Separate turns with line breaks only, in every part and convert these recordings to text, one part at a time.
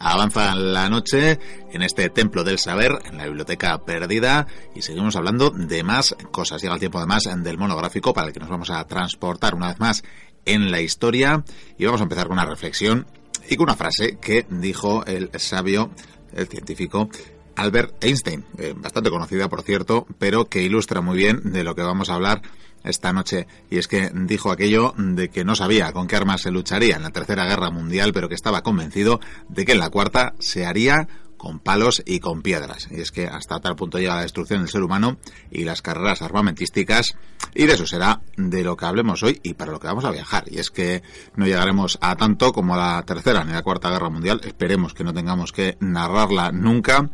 Avanza la noche en este templo del saber, en la biblioteca perdida, y seguimos hablando de más cosas. Llega el tiempo además del monográfico para el que nos vamos a transportar una vez más en la historia y vamos a empezar con una reflexión y con una frase que dijo el sabio, el científico Albert Einstein, eh, bastante conocida por cierto, pero que ilustra muy bien de lo que vamos a hablar esta noche. Y es que dijo aquello de que no sabía con qué armas se lucharía en la Tercera Guerra Mundial, pero que estaba convencido de que en la Cuarta se haría con palos y con piedras. Y es que hasta tal punto llega la destrucción del ser humano y las carreras armamentísticas. Y de eso será de lo que hablemos hoy y para lo que vamos a viajar. Y es que no llegaremos a tanto como a la Tercera ni la Cuarta Guerra Mundial. Esperemos que no tengamos que narrarla nunca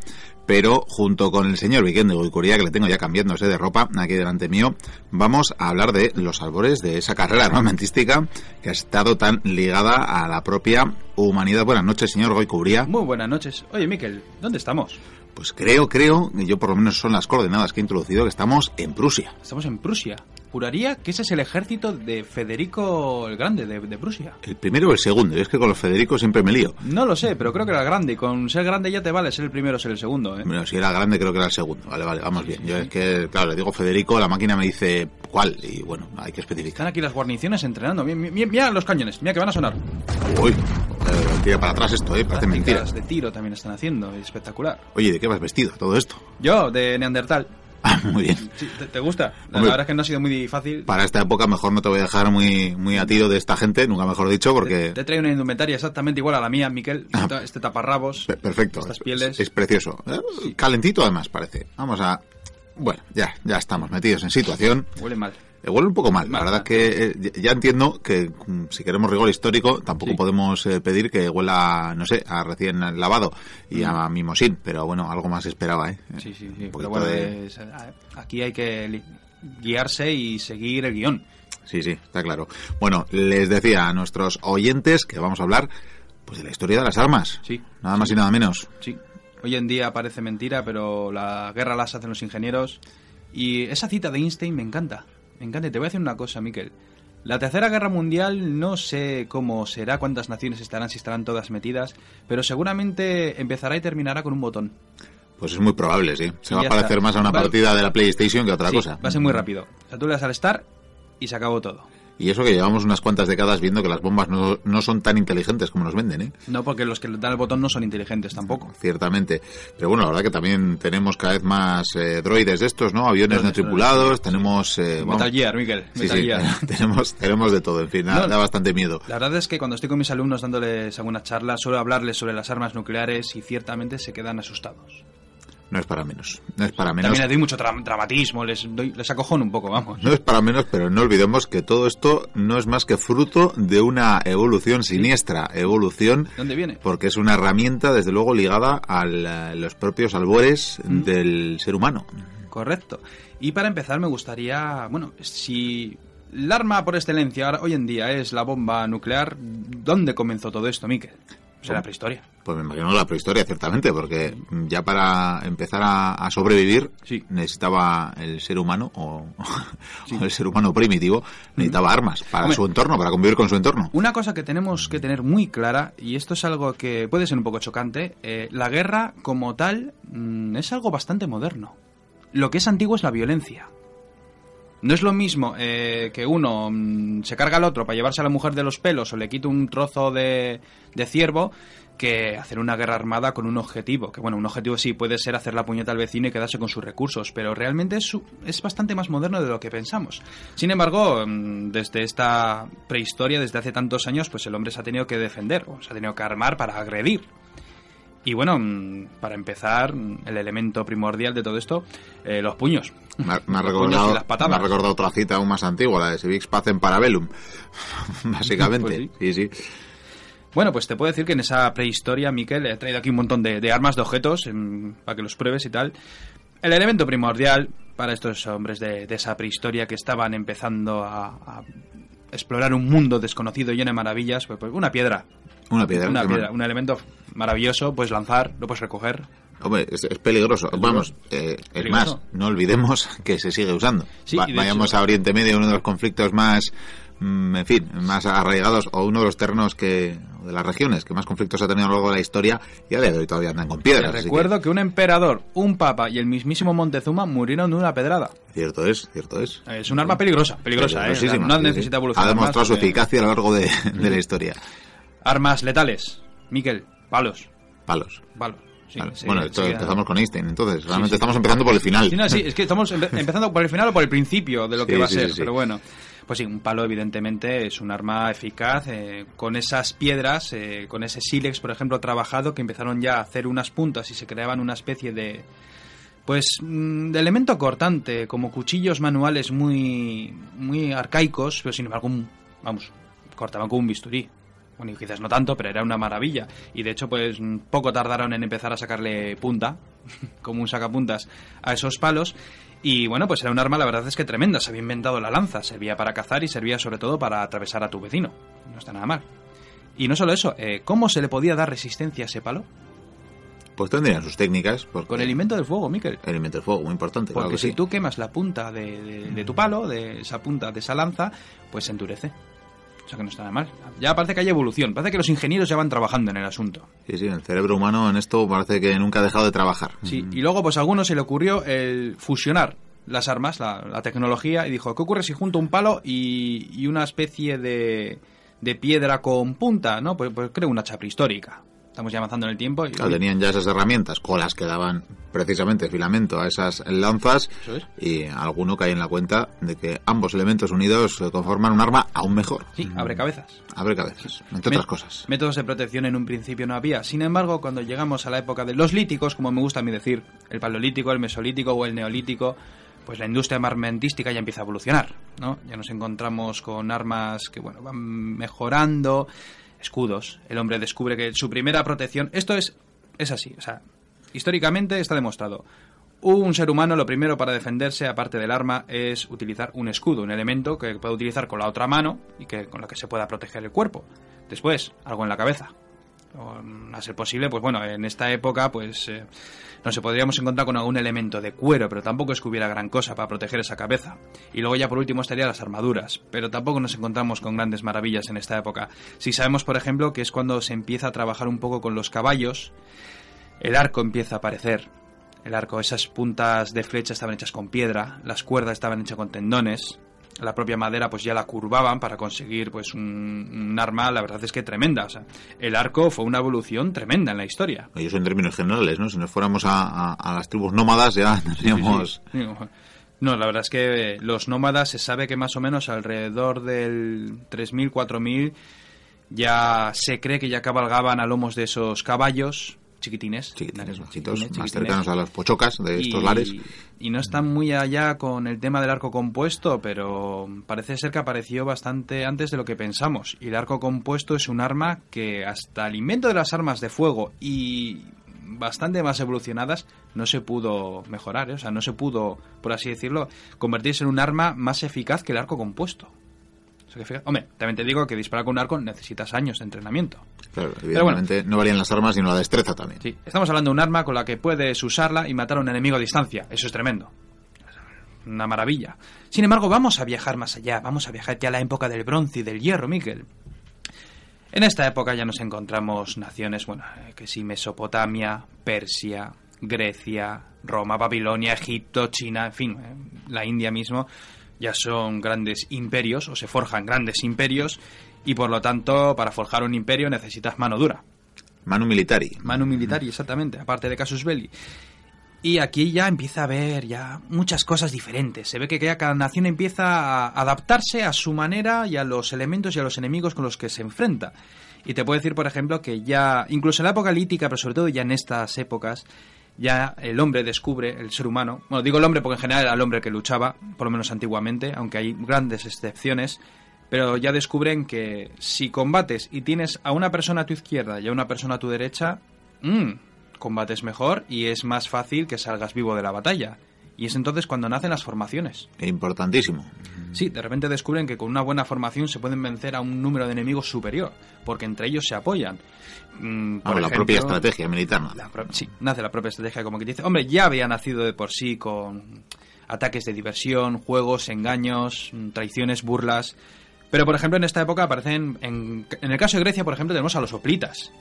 pero junto con el señor Vicente Goicuría, que le tengo ya cambiándose de ropa aquí delante mío, vamos a hablar de los albores de esa carrera armamentística que ha estado tan ligada a la propia humanidad. Buenas noches, señor Goicuría.
Muy buenas noches. Oye, Miquel, ¿dónde estamos?
Pues creo, creo, yo por lo menos son las coordenadas que he introducido, que estamos en Prusia.
Estamos en Prusia. Juraría que ese es el ejército de Federico el Grande, de, de Prusia.
¿El primero o el segundo? Es que con los Federicos siempre me lío.
No lo sé, pero creo que era el grande. Y con ser grande ya te vale ser el primero o ser el segundo, ¿eh?
Bueno, si era grande creo que era el segundo. Vale, vale, vamos bien. Yo es que, claro, le digo Federico, la máquina me dice cuál. Y bueno, hay que
Están
especificar.
aquí las guarniciones entrenando. Mira, mira- mira los cañones, mira que van a sonar.
Uy, eh, tira para atrás esto, eh, parece mentira.
De tiro también están haciendo, es espectacular.
Oye, ¿de qué vas vestido todo esto?
Yo, de Neandertal.
Muy bien.
Sí, ¿te, te gusta? La
Hombre.
verdad es que no ha sido muy fácil.
Para esta época mejor no te voy a dejar muy, muy a tiro de esta gente, nunca mejor dicho, porque...
Te he traído una indumentaria exactamente igual a la mía, Miquel.
Ah.
Este- taparrabos.
Pe- Perfecto.
Estas
es-
pieles.
Es, precioso. Eh, Calentito además parece. Vamos a... Bueno, ya, ya estamos metidos en situación.
Huele mal.
Eh, huele un poco mal. La verdad
mal.
que eh, ya- entiendo que mm, si queremos rigor histórico tampoco
Sí.
podemos eh, pedir que huela, no sé, a recién lavado y a mimosín, pero bueno, algo más esperaba, ¿eh?
Mm. Sí, sí, sí. Pero bueno,
de-
es- aquí hay que guiarse y seguir el guion.
Sí, sí, está claro. Bueno, les decía a nuestros oyentes que vamos a hablar pues de la historia de las armas.
Sí.
Nada más y nada menos.
Sí. Hoy en día parece mentira, pero la guerra las hacen los ingenieros. Y esa cita de Einstein me encanta. Me encanta. Te voy a decir una cosa, Miquel. La tercera guerra mundial no sé cómo será, cuántas naciones estarán, si estarán todas metidas, pero seguramente empezará y terminará con un botón.
Pues es muy probable, sí. Se va a parecer
está.
más a una partida de la PlayStation que a otra
Sí,
cosa.
Va a ser muy rápido. O sea, tú le das al start y se acabó todo.
Y eso que llevamos unas cuantas décadas viendo que las bombas no, no son tan inteligentes como nos venden, ¿eh?
No porque los que le dan el botón no son inteligentes tampoco.
Ciertamente. Pero bueno, la verdad que también tenemos cada vez más eh, droides de estos, ¿no? Aviones no tripulados,
droides,
tenemos... eh, vamos-
Metal Gear, Miquel.
Sí,
Metal
sí,
Gear.
tenemos, tenemos de todo, en fin, da bastante miedo.
La verdad es que cuando estoy con mis alumnos dándoles alguna charla, suelo hablarles sobre las armas nucleares y ciertamente se quedan asustados.
No es para menos, no es para menos.
También les doy mucho dra- dramatismo, les, doy, les acojono un poco, vamos.
No es para menos, pero no olvidemos que todo esto no es más que fruto de una evolución siniestra, evolución
¿De dónde viene?
porque es una herramienta, desde luego, ligada a la- los propios albores
Mm.
del ser humano.
Correcto. Y para empezar me gustaría, bueno, si el arma por excelencia hoy en día es la bomba nuclear, ¿dónde comenzó todo esto, Miquel? Pues prehistoria.
Pues me imagino la prehistoria, ciertamente, porque ya para empezar a, a sobrevivir
Sí.
necesitaba el ser humano, o, o el ser humano primitivo, necesitaba armas para
Hombre.
su entorno, para convivir con su entorno.
Una cosa que tenemos que tener muy clara, y esto es algo que puede ser un poco chocante, eh, la guerra como tal mm, es algo bastante moderno. Lo que es antiguo es la violencia. No es lo mismo eh, que uno mm, se carga al otro para llevarse a la mujer de los pelos o le quite un trozo de, de ciervo que hacer una guerra armada con un objetivo. Que bueno, un objetivo sí puede ser hacer la puñeta al vecino y quedarse con sus recursos, pero realmente es, es bastante más moderno de lo que pensamos. Sin embargo, mm, desde esta prehistoria, desde hace tantos años, pues el hombre se ha tenido que defender, o se ha tenido que armar para agredir. Y bueno, mm, para empezar, mm, el elemento primordial de todo esto, eh, los puños.
Me ha, me recordado,
y las patadas.
me ha recordado otra cita aún más antigua, la de Civics Paz en Parabellum. Básicamente,
Pues
sí, sí.
Bueno, pues te puedo decir que en esa prehistoria, Miquel, he traído aquí un montón de, de armas, de objetos, em, para que los pruebes y tal. El elemento primordial para estos hombres de, de esa prehistoria que estaban empezando a, a explorar un mundo desconocido lleno de maravillas, pues, pues una piedra.
Una piedra.
Una piedra, un elemento maravilloso, puedes lanzar, lo puedes recoger.
Hombre, es, es peligroso. Vamos, eh, es
Peligroso.
más, no olvidemos que se sigue usando.
Sí,
Va- vayamos
hecho-
a Oriente Medio, uno de los conflictos más, mm, en fin, más arraigados, o uno de los terrenos que, de las regiones que más conflictos ha tenido a lo largo de la historia y a día de hoy todavía andan con piedras.
Te recuerdo que... un emperador, un papa y el mismísimo Montezuma murieron de una pedrada.
Cierto es, cierto es.
Es un arma peligrosa, peligrosa, ¿eh? No necesita
sí.
evolucionar
Ha demostrado
más,
su
porque-
eficacia a lo largo de, de la historia.
Armas letales. Miquel, palos.
Palos.
Palos. Sí,
Vale.
sí,
bueno, esto
sí,
empezamos con Einstein, entonces realmente estamos empezando por el final.
Sí, no, sí, es que estamos empe- empezando por el final o por el principio de lo que va a ser, pero bueno. Pues sí, un palo evidentemente es un arma eficaz eh, con esas piedras, eh, con ese sílex, por ejemplo, trabajado, que empezaron ya a hacer unas puntas y se creaban una especie de, pues, mm, de elemento cortante, como cuchillos manuales muy, muy arcaicos, pero sin embargo, vamos, cortaban con un bisturí. Bueno, y quizás no tanto, pero era una maravilla. Y de hecho, pues poco tardaron en empezar a sacarle punta, como un sacapuntas, a esos palos. Y bueno, pues era un arma, la verdad es que tremenda. Se había inventado la lanza, servía para cazar y servía sobre todo para atravesar a tu vecino. No está nada mal. Y no solo eso, eh, ¿cómo se le podía dar resistencia a ese palo?
Pues tendrían sus técnicas. Porque
Con el invento del fuego, Miquel.
el invento del fuego, muy importante. claro
Porque
que
si
sí.
tú quemas la punta de, de- de tu palo, de esa punta de esa lanza, pues se endurece. O sea que no está nada mal. Ya parece que hay evolución. Parece que los ingenieros ya van trabajando en el asunto.
Sí, sí, el cerebro humano en esto parece que nunca ha dejado de trabajar.
Sí, y luego pues a algunos se le ocurrió el fusionar las armas, la, la tecnología, y dijo, ¿qué ocurre si junto un palo y, y una especie de, de piedra con punta? ¿no? Pues, pues creo una hacha prehistórica. Estamos ya avanzando en el tiempo. Y,
Claro, tenían ya esas herramientas con las que daban precisamente filamento a esas lanzas
Eso es.
y alguno cae en la cuenta de que ambos elementos unidos conforman un arma aún mejor.
Sí, abre cabezas.
Abre cabezas, entre
Me-
otras cosas.
Métodos de protección en un principio no había. Sin embargo, cuando llegamos a la época de los líticos, como me gusta a mí decir, el paleolítico, el mesolítico o el neolítico, pues la industria armamentística ya empieza a evolucionar, ¿no? Ya nos encontramos con armas que, bueno, van mejorando, escudos. El hombre descubre que su primera protección... Esto es, es así, o sea, históricamente está demostrado. Un ser humano lo primero para defenderse, aparte del arma, es utilizar un escudo, un elemento que puede utilizar con la otra mano y que con lo que se pueda proteger el cuerpo. Después, algo en la cabeza. A ser posible, pues bueno, en esta época, pues eh, no se podríamos encontrar con algún elemento de cuero, pero tampoco es que hubiera gran cosa para proteger esa cabeza. Y luego ya por último estarían las armaduras, pero tampoco nos encontramos con grandes maravillas en esta época. Si sabemos, por ejemplo, que es cuando se empieza a trabajar un poco con los caballos, el arco empieza a aparecer. El arco, esas puntas de flecha estaban hechas con piedra, las cuerdas estaban hechas con tendones, la propia madera pues ya la curvaban para conseguir pues un, un arma, la verdad es que tremenda. O sea, el arco fue una evolución tremenda en la historia.
Y eso en términos generales, ¿no? Si nos fuéramos a, a- a las tribus nómadas ya tendríamos...
Sí, sí. No, la verdad es que los nómadas se sabe que más o menos alrededor del 3.000, 4.000 ya se cree que ya cabalgaban a lomos de esos caballos chiquitines.
Chiquitines,
Chiquitines,
bajitos, más cercanos a los pochocas de estos
y,
lares.
y no están muy allá con el tema del arco compuesto, pero parece ser que apareció bastante antes de lo que pensamos. Y el arco compuesto es un arma que hasta el invento de las armas de fuego y bastante más evolucionadas no se pudo mejorar, ¿eh? o sea, no se pudo, por así decirlo, convertirse en un arma más eficaz que el arco compuesto. O sea que fíjate- hombre, también te digo que disparar con un arco necesitas años de entrenamiento.
Claro,
bueno.
evidentemente no valían las armas sino la destreza también.
Sí, estamos hablando de un arma con la que puedes usarla y matar a un enemigo a distancia. Eso es tremendo. Una maravilla. Sin embargo, vamos a viajar más allá. Vamos a viajar ya a la época del bronce y del hierro, Miquel. En esta época ya nos encontramos naciones, bueno, eh, que sí, Mesopotamia, Persia, Grecia, Roma, Babilonia, Egipto, China, en fin, eh, la India mismo, ya son grandes imperios o se forjan grandes imperios y por lo tanto para forjar un imperio necesitas mano dura.
Manu Militari.
Manu Militari, exactamente, aparte de Casus Belli. Y aquí ya empieza a haber ya muchas cosas diferentes. Se ve que cada nación empieza a adaptarse a su manera y a los elementos y a los enemigos con los que se enfrenta. Y te puedo decir, por ejemplo, que ya, incluso en la época lítica, pero sobre todo ya en estas épocas, ya el hombre descubre, el ser humano, bueno, digo el hombre porque en general era el hombre que luchaba, por lo menos antiguamente, aunque hay grandes excepciones, pero ya descubren que si combates y tienes a una persona a tu izquierda y a una persona a tu derecha, mm, combates mejor y es más fácil que salgas vivo de la batalla. Y es entonces cuando nacen las formaciones.
Importantísimo.
Sí, de repente descubren que con una buena formación se pueden vencer a un número de enemigos superior, porque entre ellos se apoyan. Mm, por
Vamos, la propia estrategia militar. ¿no?
la pro- sí, nace la propia estrategia, como que dice. Hombre, ya había nacido de por sí con ataques de diversión, juegos, engaños, mm, traiciones, burlas. Pero, por ejemplo, en esta época aparecen, en, en el caso de Grecia, por ejemplo, tenemos a los hoplitas,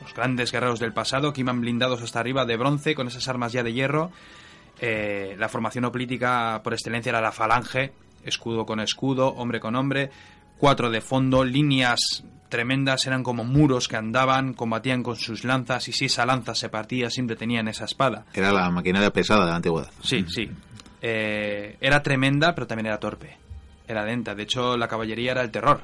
los grandes guerreros del pasado que iban blindados hasta arriba de bronce con esas armas ya de hierro. Eh, la formación hoplítica por excelencia era la falange, escudo con escudo, hombre con hombre, cuatro de fondo, líneas tremendas, eran como muros que andaban, combatían con sus lanzas y si esa lanza se partía siempre tenían esa espada.
Era la maquinaria pesada de la antigüedad.
Sí, sí. Eh, era tremenda, pero también era torpe. Era lenta. De hecho, la caballería era el terror.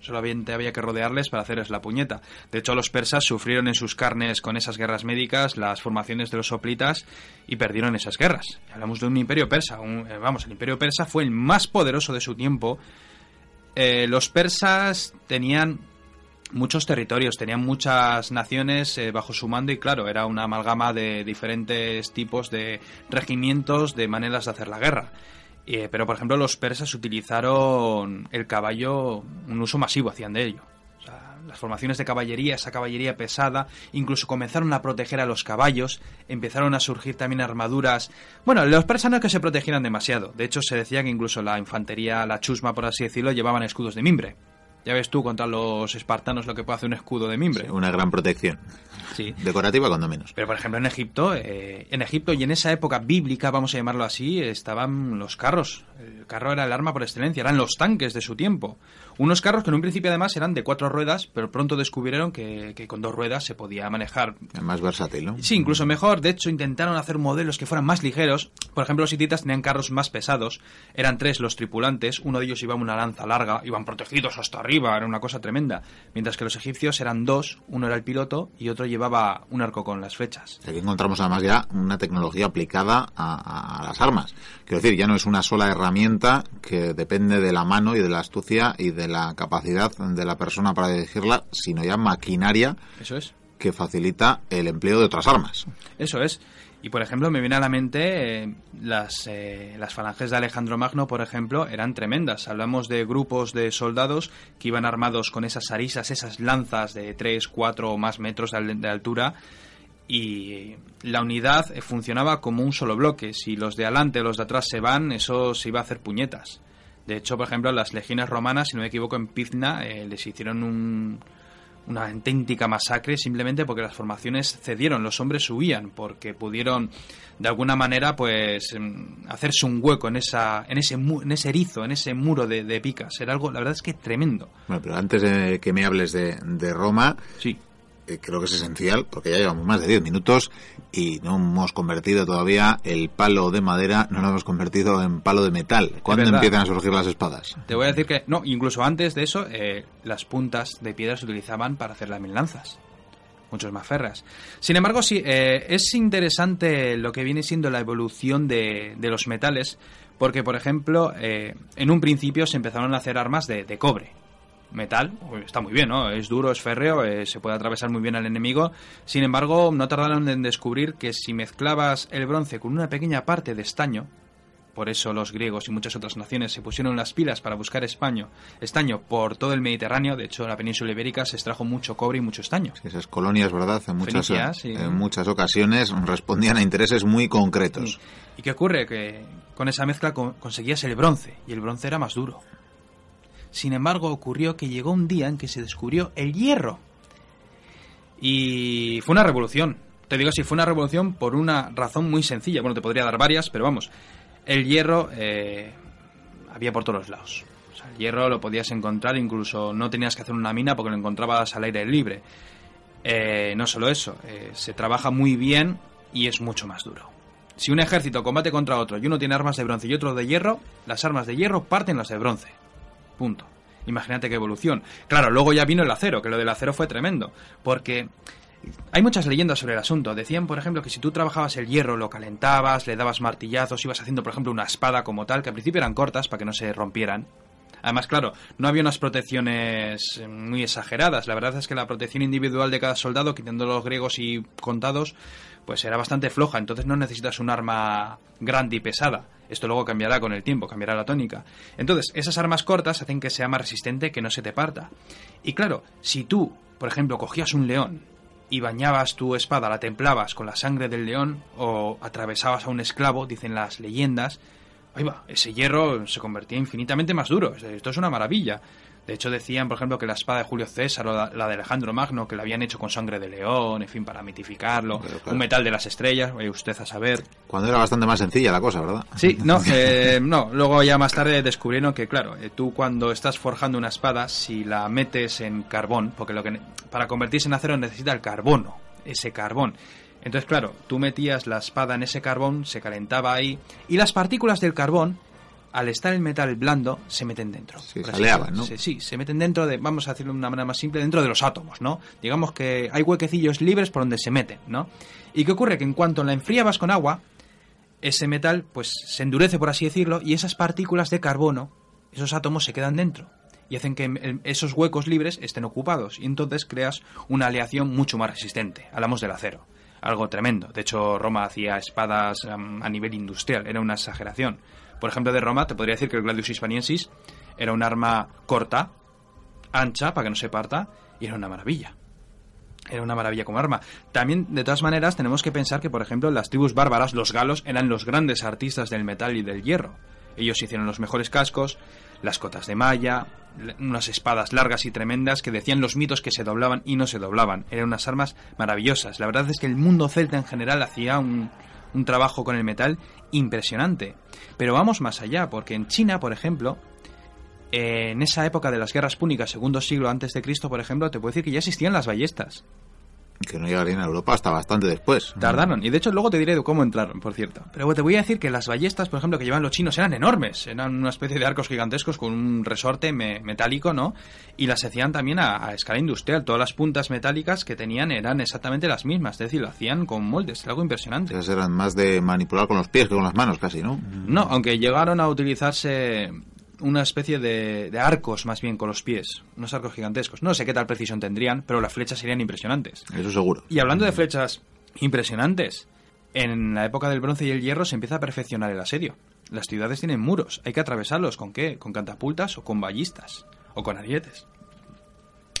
Solamente había que rodearles para hacerles la puñeta. De hecho, los persas sufrieron en sus carnes con esas guerras médicas las formaciones de los soplitas y perdieron esas guerras. Hablamos de un imperio persa. un- eh, vamos, el imperio persa fue el más poderoso de su tiempo. Eh, los persas tenían muchos territorios, tenían muchas naciones eh, bajo su mando y claro, era una amalgama de diferentes tipos de regimientos, de maneras de hacer la guerra. Eh, pero, por ejemplo, los persas utilizaron el caballo, un uso masivo hacían de ello. O sea, las formaciones de caballería, esa caballería pesada, incluso comenzaron a proteger a los caballos, empezaron a surgir también armaduras. Bueno, los persas no es que se protegieran demasiado. De hecho, se decía que incluso la infantería, la chusma, por así decirlo, llevaban escudos de mimbre. Ya ves tú contra los espartanos lo que puede hacer un escudo de mimbre.
Una gran protección.
Sí.
Decorativa cuando menos.
Pero por ejemplo en Egipto, eh, en Egipto y en esa época bíblica, vamos a llamarlo así, estaban los carros. El carro era el arma por excelencia, eran los tanques de su tiempo. Unos carros que en un principio además eran de cuatro ruedas, pero pronto descubrieron que, que con dos ruedas se podía manejar
más versátil, ¿no?
Sí, incluso mejor. De hecho, intentaron hacer modelos que fueran más ligeros. Por ejemplo, los hititas tenían carros más pesados. Eran tres los tripulantes. Uno de ellos llevaba una lanza larga. Iban protegidos hasta arriba. Era una cosa tremenda. Mientras que los egipcios eran dos. Uno era el piloto y otro llevaba un arco con las flechas.
Aquí encontramos además ya una tecnología aplicada a, a las armas. Quiero decir, ya no es una sola herramienta que depende de la mano y de la astucia y de la capacidad de la persona para dirigirla, sino ya maquinaria
Eso es.
que facilita el empleo de otras armas.
Eso es. Y por ejemplo, me viene a la mente eh, las, eh, las falanges de Alejandro Magno, por ejemplo, eran tremendas. Hablamos de grupos de soldados que iban armados con esas arisas, esas lanzas de 3, 4 o más metros de altura. Y la unidad eh, funcionaba como un solo bloque. Si los de adelante o los de atrás se van, eso se iba a hacer puñetas. De hecho, por ejemplo, las legiones romanas, si no me equivoco, en Pizna eh, les hicieron un, una auténtica masacre simplemente porque las formaciones cedieron, los hombres huían porque pudieron de alguna manera pues mm, hacerse un hueco en esa en ese mu- en ese erizo, en ese muro de, de picas. Era algo, la verdad es que tremendo.
Bueno, pero antes de que me hables de, de Roma,
Sí.
Eh, creo que es esencial, porque ya llevamos más de 10 minutos y no hemos convertido todavía el palo de madera, no lo hemos convertido en palo de metal. ¿Cuándo empiezan a surgir las espadas?
Te voy a decir que no, incluso antes de eso eh, las puntas de piedra se utilizaban para hacer las mil lanzas. Muchos más ferras. Sin embargo, sí, eh, es interesante lo que viene siendo la evolución de, de los metales, porque, por ejemplo, eh, en un principio se empezaron a hacer armas de, de cobre. Metal, uy, está muy bien, ¿no? Es duro, es férreo, eh, se puede atravesar muy bien al enemigo. Sin embargo, no tardaron en descubrir que si mezclabas el bronce con una pequeña parte de estaño, por eso los griegos y muchas otras naciones se pusieron las pilas para buscar españo, estaño por todo el Mediterráneo. De hecho, en la península ibérica se extrajo mucho cobre y mucho estaño.
Esas colonias, ¿verdad? En muchas,
sí.
en muchas ocasiones respondían a intereses muy concretos.
¿Y qué ocurre? Que con esa mezcla con- conseguías el bronce, y el bronce era más duro. Sin embargo, ocurrió que llegó un día en que se descubrió el hierro. Y fue una revolución. Te digo si fue una revolución por una razón muy sencilla. Bueno, te podría dar varias, pero vamos. El hierro eh, había por todos lados. O sea, el hierro lo podías encontrar, incluso no tenías que hacer una mina porque lo encontrabas al aire libre. Eh, no solo eso, eh, se trabaja muy bien y es mucho más duro. Si un ejército combate contra otro y uno tiene armas de bronce y otro de hierro, las armas de hierro parten las de bronce. Punto. Imagínate qué evolución. Claro, luego ya vino el acero, que lo del acero fue tremendo, porque hay muchas leyendas sobre el asunto. Decían, por ejemplo, que si tú trabajabas el hierro, lo calentabas, le dabas martillazos, ibas haciendo, por ejemplo, una espada como tal, que al principio eran cortas para que no se rompieran. Además, claro, no había unas protecciones eh, muy exageradas. La verdad es que la protección individual de cada soldado, quitando los griegos y contados, pues era bastante floja. Entonces no necesitas un arma grande y pesada. Esto luego cambiará con el tiempo, cambiará la tónica. Entonces, esas armas cortas hacen que sea más resistente, que no se te parta. Y claro, si tú, por ejemplo, cogías un león y bañabas tu espada, la templabas con la sangre del león o atravesabas a un esclavo, dicen las leyendas, ahí va, ese hierro se convertía infinitamente más duro. Esto es una maravilla. De hecho, decían, por ejemplo, que la espada de Julio César o la, de Alejandro Magno, que la habían hecho con sangre de león, en fin, para mitificarlo. Un metal de las estrellas, vaya usted a saber.
Cuando era bastante más sencilla la cosa, ¿verdad?
Sí, no, eh, no. Luego ya más tarde descubrieron que, claro, eh, tú cuando estás forjando una espada, si la metes en carbón, porque lo que para convertirse en acero necesita el carbono, ese carbón. Entonces, claro, tú metías la espada en ese carbón, se calentaba ahí, y las partículas del carbón al estar el metal blando, se meten dentro.
Sí, se ¿no?
Sí, se meten dentro de, vamos a decirlo de una manera más simple, dentro de los átomos, ¿no? Digamos que hay huequecillos libres por donde se meten, ¿no? ¿Y qué ocurre? Que en cuanto la enfriabas con agua, ese metal, pues, se endurece, por así decirlo, y esas partículas de carbono, esos átomos se quedan dentro y hacen que esos huecos libres estén ocupados y entonces creas una aleación mucho más resistente. Hablamos del acero. Algo tremendo. De hecho, Roma hacía espadas a nivel industrial. Era una exageración. Por ejemplo, de Roma te podría decir que el Gladius Hispaniensis era un arma corta, ancha, para que no se parta, y era una maravilla. Era una maravilla como arma. También, de todas maneras, tenemos que pensar que, por ejemplo, las tribus bárbaras, los galos, eran los grandes artistas del metal y del hierro. Ellos hicieron los mejores cascos, las cotas de malla, unas espadas largas y tremendas que decían los mitos que se doblaban y no se doblaban. Eran unas armas maravillosas. La verdad es que el mundo celta en general hacía un, un trabajo con el metal impresionante. Pero vamos más allá, porque en China, por ejemplo, en esa época de las guerras púnicas, segundo siglo antes de Cristo, por ejemplo, te puedo decir que ya existían las ballestas
que no llegarían a Europa hasta bastante después.
Tardaron, y de hecho luego te diré cómo entraron, por cierto. Pero te voy a decir que las ballestas, por ejemplo, que llevan los chinos eran enormes, eran una especie de arcos gigantescos con un resorte metálico, ¿no? Y las hacían también a, escala industrial, todas las puntas metálicas que tenían eran exactamente las mismas, es decir, lo hacían con moldes, algo impresionante.
Esas eran más de manipular con los pies que con las manos casi, ¿no?
No, aunque llegaron a utilizarse una especie de, arcos más bien con los pies, unos arcos gigantescos. No sé qué tal precisión tendrían, pero las flechas serían impresionantes.
Eso seguro.
Y hablando de flechas impresionantes, en la época del bronce y el hierro se empieza a perfeccionar el asedio. Las ciudades tienen muros, hay que atravesarlos con qué? Con catapultas o con ballistas o con arietes.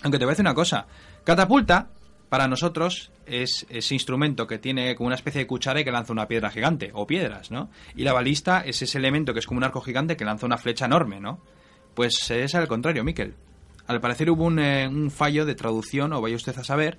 Aunque te voy a decir una cosa, catapulta para nosotros es ese instrumento que tiene como una especie de cuchara y que lanza una piedra gigante, o piedras, ¿no? Y la balista es ese elemento que es como un arco gigante que lanza una flecha enorme, ¿no? Pues es al contrario, Miquel. Al parecer hubo un, eh, un fallo de traducción, o vaya usted a saber,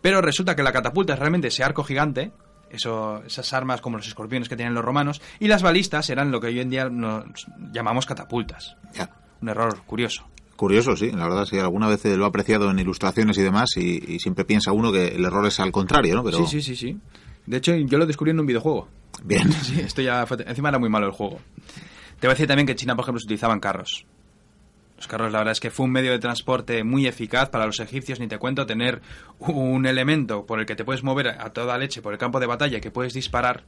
pero resulta que la catapulta es realmente ese arco gigante, eso, esas armas como los escorpiones que tienen los romanos, y las balistas eran lo que hoy en día nos llamamos catapultas.
Ya.
Un error curioso.
Curioso, sí, la verdad, sí, alguna vez lo ha apreciado en ilustraciones y demás, y, siempre piensa uno que el error es al contrario, ¿no? Pero...
Sí, sí, sí, sí. De hecho, yo lo descubrí en un videojuego.
Bien.
Sí, esto ya encima era muy malo el juego. Te voy a decir también que en China, por ejemplo, se utilizaban carros. Los carros, la verdad es que fue un medio de transporte muy eficaz para los egipcios, ni te cuento, tener un elemento por el que te puedes mover a toda leche por el campo de batalla que puedes disparar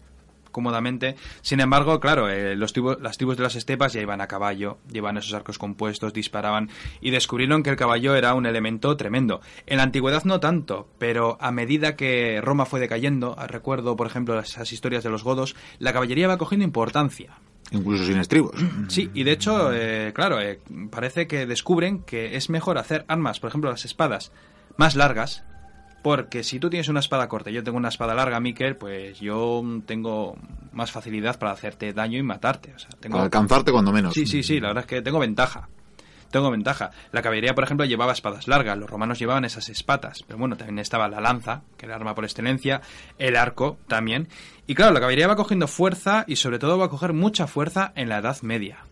cómodamente. Sin embargo, claro, eh, los las tribus de las estepas ya iban a caballo, llevaban esos arcos compuestos, disparaban y descubrieron que el caballo era un elemento tremendo. En la antigüedad no tanto, pero a medida que Roma fue decayendo, recuerdo por ejemplo esas historias de los godos, la caballería va cogiendo importancia.
Incluso sin estribos.
Sí, y de hecho, eh, claro, eh, parece que descubren que es mejor hacer armas, por ejemplo las espadas, más largas, porque si tú tienes una espada corta y yo tengo una espada larga, Mikel, pues yo tengo más facilidad para hacerte daño y matarte. O sea, tengo...
Para alcanzarte cuando menos.
Sí, sí, sí, la verdad es que tengo ventaja. Tengo ventaja. La caballería, por ejemplo, llevaba espadas largas, los romanos llevaban esas espadas, pero bueno, también estaba la lanza, que era el arma por excelencia, el arco también. Y claro, la caballería va cogiendo fuerza y sobre todo va a coger mucha fuerza en la Edad Media.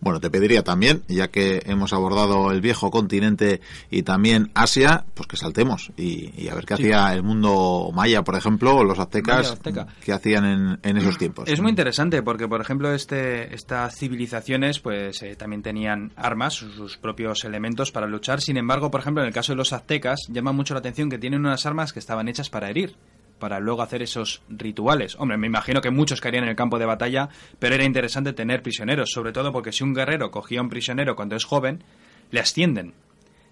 Bueno, te pediría también, ya que hemos abordado el viejo continente y también Asia, pues que saltemos y, a ver qué hacía el mundo maya, por ejemplo, o los aztecas, qué hacían en, esos tiempos.
Es muy interesante porque, por ejemplo, este, estas civilizaciones pues eh, también tenían armas, sus, propios elementos para luchar. Sin embargo, por ejemplo, en el caso de los aztecas, llama mucho la atención que tienen unas armas que estaban hechas para herir para luego hacer esos rituales. Hombre, me imagino que muchos caerían en el campo de batalla, pero era interesante tener prisioneros, sobre todo porque si un guerrero cogía a un prisionero cuando es joven, le ascienden.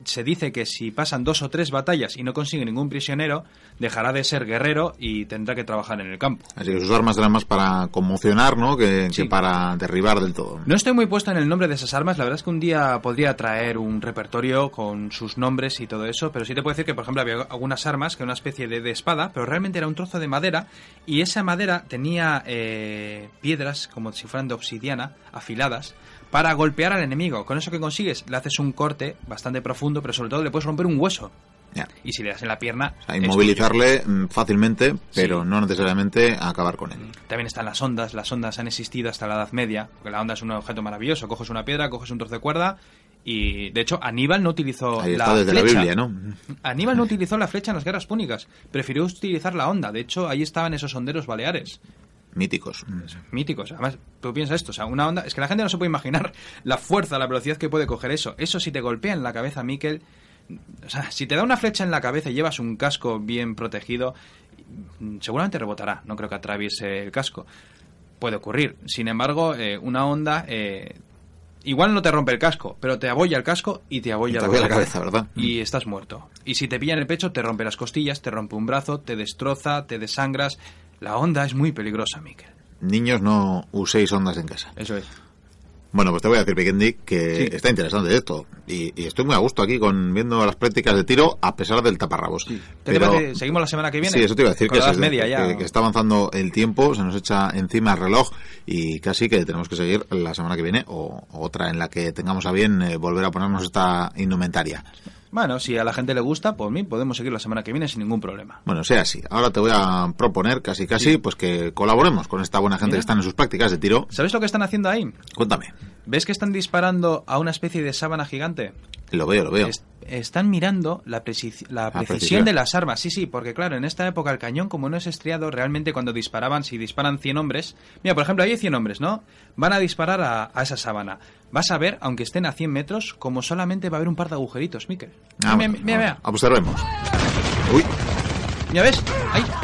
Se dice que si pasan dos o tres batallas y no consigue ningún prisionero, dejará de ser guerrero y tendrá que trabajar en el campo.
Así que sus armas eran más para conmocionar, ¿no? Que, que para derribar del todo.
No estoy muy puesto en el nombre de esas armas. La verdad es que un día podría traer un repertorio con sus nombres y todo eso, pero sí te puedo decir que, por ejemplo, había algunas armas que era una especie de, de espada, pero realmente era un trozo de madera y esa madera tenía eh, piedras como si fueran de obsidiana afiladas para golpear al enemigo. Con eso que consigues, le haces un corte bastante profundo, pero sobre todo le puedes romper un hueso. Y si le das en la pierna...
O sea, inmovilizarle mm, fácilmente, pero
Sí.
no necesariamente acabar con él.
tuyo. También están las ondas. Las ondas han existido hasta la Edad Media. Porque la onda es un objeto maravilloso. Coges una piedra, coges un trozo de cuerda y, de hecho, Aníbal no utilizó
Ahí
la
está desde la
flecha.
Biblia, ¿no?
Aníbal no utilizó la flecha en las guerras púnicas. Prefirió utilizar la onda. De hecho, ahí estaban esos honderos baleares.
Míticos.
míticos. Además, tú piensas esto, o sea, una onda... Es que la gente no se puede imaginar la fuerza, la velocidad que puede coger eso. Eso si te golpea en la cabeza, Miquel... O sea, si te da una flecha en la cabeza y llevas un casco bien protegido, mm, seguramente rebotará. No creo que atraviese el casco. Puede ocurrir. Sin embargo, eh, una onda... eh, igual no te rompe el casco, pero te abolla el casco y te abolla,
Te abolla la cabeza, ¿verdad?
Y estás muerto. Y si te pilla en el pecho, te rompe las costillas, te rompe un brazo, te destroza, te desangras. La onda es muy peligrosa, Miquel.
Niños, no uséis ondas en casa.
Eso es.
Bueno, pues te voy a decir, Vikendi, que
Sí.
está interesante esto. Y, y estoy muy a gusto aquí con viendo las prácticas de tiro, a pesar del taparrabos.
¿Te parece- ¿Seguimos la semana que viene?
Sí, eso te iba a decir que,
la edad
se-
media ya.
que- que está avanzando el tiempo, se nos echa encima el reloj y casi que tenemos que seguir la semana que viene o, o otra en la que tengamos a bien eh, volver a ponernos esta indumentaria.
Bueno, si a la gente le gusta, por mí podemos seguir la semana que viene sin ningún problema.
Bueno, sea así. Ahora te voy a proponer casi casi pues que colaboremos con esta buena gente
Mira.
que están en sus prácticas de tiro.
¿Sabes lo que están haciendo ahí?
Cuéntame.
¿Ves que están disparando a una especie de sábana gigante?
Lo veo, lo veo.
Es- están mirando la, preci- la precisión,
precisión.
de las armas. Sí, sí, porque claro, en esta época el cañón, como no es estriado, realmente cuando disparaban, si disparan 100 hombres... Mira, por ejemplo, ahí hay 100 hombres, ¿no? Van a disparar a, a esa sábana. Vas a ver, aunque estén a 100 metros, como solamente va a haber un par de agujeritos, Miquel.
Ah,
mira,
bueno,
mira, mira.
Observemos. Uy,
Mira, ¿ves?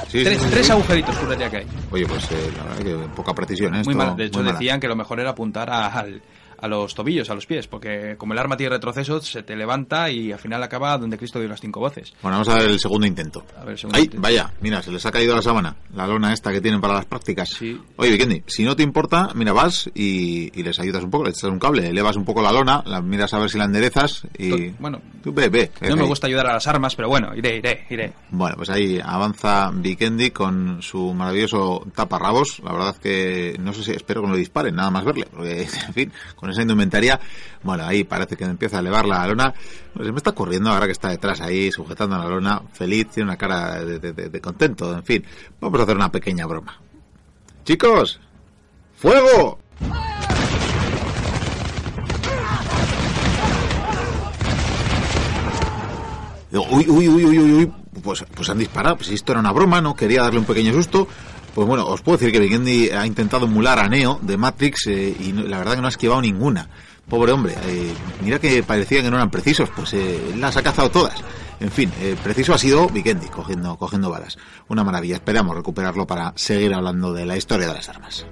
Sí,
tres,
sí, sí,
tres
sí.
agujeritos, juraría que hay.
oye, pues eh, la verdad que poca precisión, ¿eh?
Muy
Esto,
mal. De hecho, decían que lo mejor era apuntar a, al- a los tobillos, a los pies, porque como el arma tiene retroceso, se te levanta y al final acaba donde Cristo dio las cinco voces.
Bueno, vamos a ver el segundo intento.
A ver, el segundo
¡Ay,
intento.
vaya! Mira, se les ha caído la sábana, la lona esta que tienen para las prácticas.
Sí.
Oye, Vikendi, si no te importa, mira, vas y, y les ayudas un poco, les echas un cable, elevas un poco la lona, la miras a ver si la enderezas y...
Bueno,
Tú ve, ve.
No me gusta ayudar a las armas, pero bueno, iré, iré, iré.
Bueno, pues ahí avanza Vikendi con su maravilloso taparrabos. La verdad que no sé si espero que no le disparen, nada más verle, porque, en fin, con esa indumentaria, bueno, ahí parece que empieza a elevar la lona. Pues se me está ocurriendo ahora que está detrás ahí, sujetando la lona, feliz, tiene una cara de, contento, en fin. Vamos a hacer una pequeña broma. Chicos, ¡fuego! Uy, uy, uy, uy, uy, uy, pues, pues han disparado, pues esto era una broma, no quería darle un pequeño susto. Pues bueno, os puedo decir que Vikendi ha intentado emular a Neo de Matrix eh, y la verdad que no ha esquivado ninguna. Pobre hombre, eh, mira que parecía que no eran precisos, pues eh, las ha cazado todas. En fin, preciso ha sido Vikendi cogiendo, cogiendo balas. Una maravilla, esperamos recuperarlo para seguir hablando de la historia de las armas.